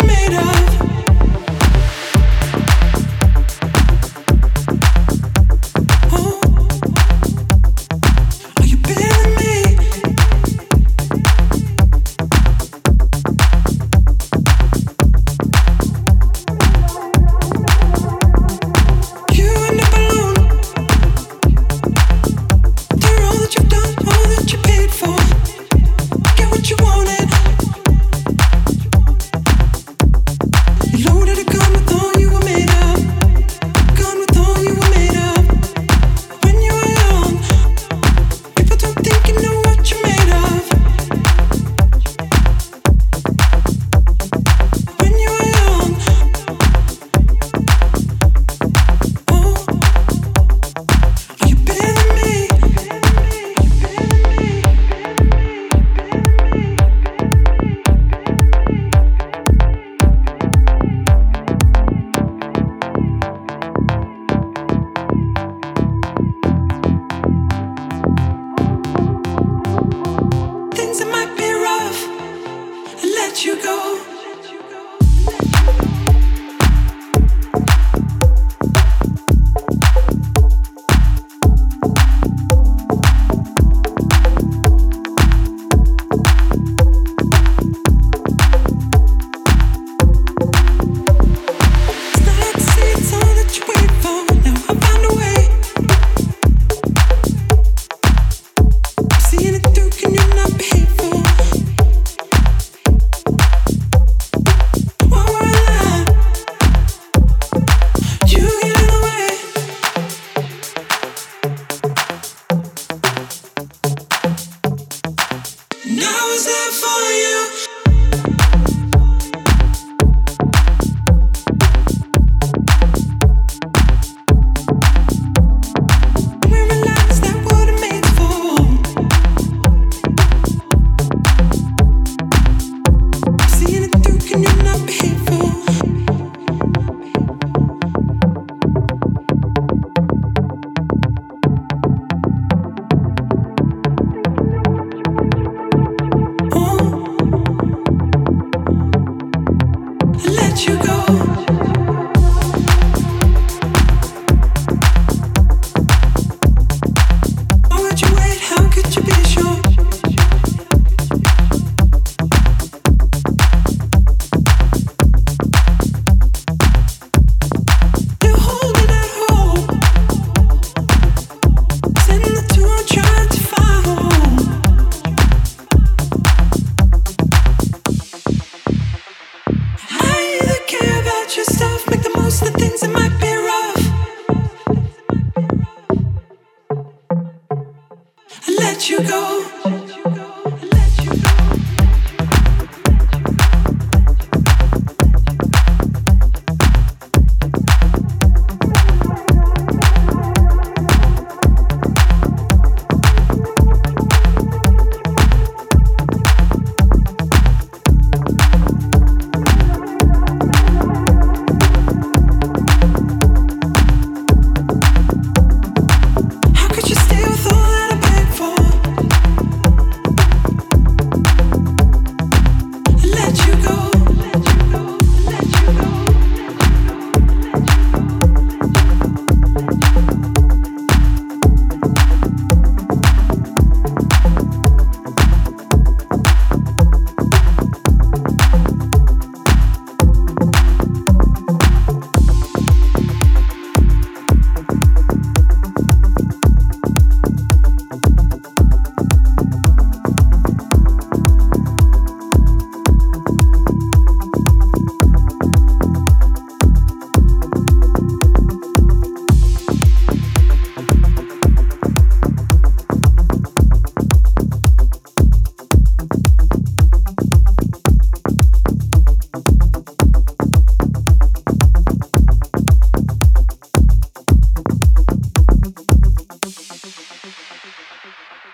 you made up. you. you go. the things in my